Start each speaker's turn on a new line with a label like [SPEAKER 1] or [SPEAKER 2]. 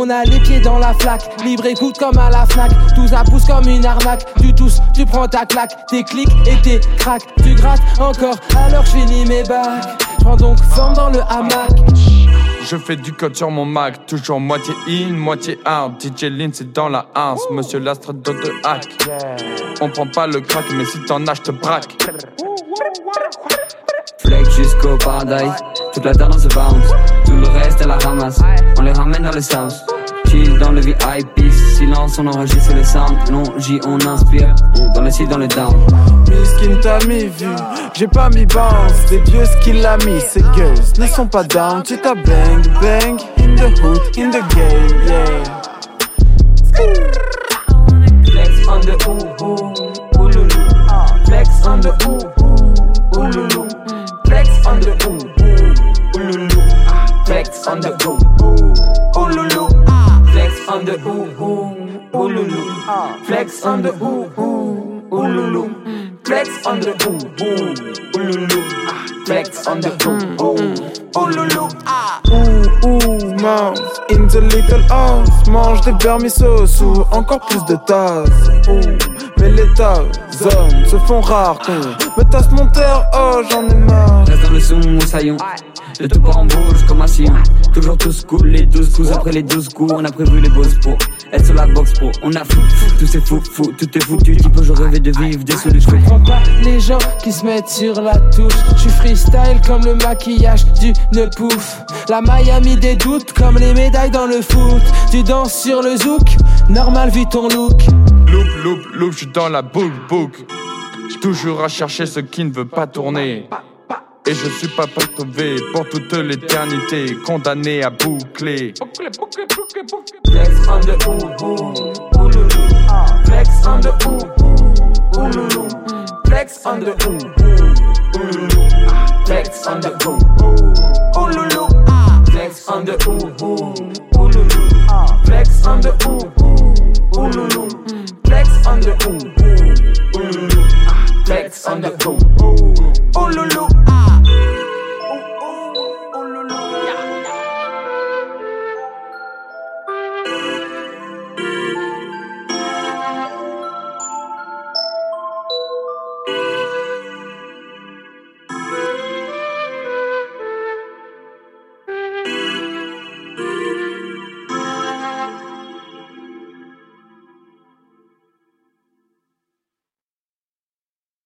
[SPEAKER 1] On a les pieds dans la flaque, libre écoute comme à la Fnac. Tout ça pousse comme une arnaque. Tu tousses, tu prends ta claque, tes clics et tes craques. Tu grattes encore alors je finis mes bacs. Je prends donc forme dans le hamac.
[SPEAKER 2] Je fais du code sur mon Mac, toujours moitié in, moitié out. DJ Lin, c'est dans la house, monsieur l'astre de hack. On prend pas le crack, mais si t'en as, te braque.
[SPEAKER 3] Flex jusqu'au paradise, toute la terre dans ce bounce. Tout le reste, elle la ramasse, on les ramène dans le sens. Chill dans le VIP, silence, on enregistre le sound. Non, J, on inspire, dans le site, dans le down.
[SPEAKER 4] Miskin t'a mis vu, j'ai pas mis bounce. Des vieux qu'il a mis, ces girls ne sont pas down. Tu t'as bang, bang, in the hood, in the game, yeah.
[SPEAKER 3] Flex on the ooh ooh, ooh loulou. Flex on the ooh ooh, ooh loulou. Flex on the ooh ooh, ooh loulou. Flex on the ooh ooh, ooh loulou. Flex on the ooh ooh, ooh loulou. Flex on the ooh ooh, ooh loulou. Flex on the ooh ooh, ooh loulou. Flex on the ooh ooh, ooh loulou.
[SPEAKER 4] Ouh, ouh, mouse, in the little house. Mange des vermissos ou encore plus de tasses. Ouh, mais les tasses, hommes se font rares quand me tasse mon terre, oh j'en ai marre.
[SPEAKER 3] Reste dans le son au saillon. Le tout part en bouge comme un sillon. Toujours tous cool, les 12 coups après les 12 coups. On a prévu les boss pour être sur la box pro. On a fou, fou, tout c'est fou, fou, tout est foutu. Type, je rêvais de vivre des solutions.
[SPEAKER 1] Je comprends pas les gens qui se mettent sur la touche. Je suis freestyle comme le maquillage du ne pouf. La Miami des doutes comme les médailles dans le foot. Tu danses sur le zouk, normal vu ton look.
[SPEAKER 2] Loop, je suis dans la book, book. Toujours à chercher ce qui ne veut pas tourner. Et je suis pas trouvé pour toute l'éternité, condamné à boucler.
[SPEAKER 3] Flex on the ooh ooh. Flex on the ooh ooh. Flex on the ooh ooh. Flex on the ooh ooh. Flex on the ooh ooh, ooh loulou. Flex on the ooh on the ooh ooh, ooh loulou. Ah, flex on the ooh ooh, ooh loulou.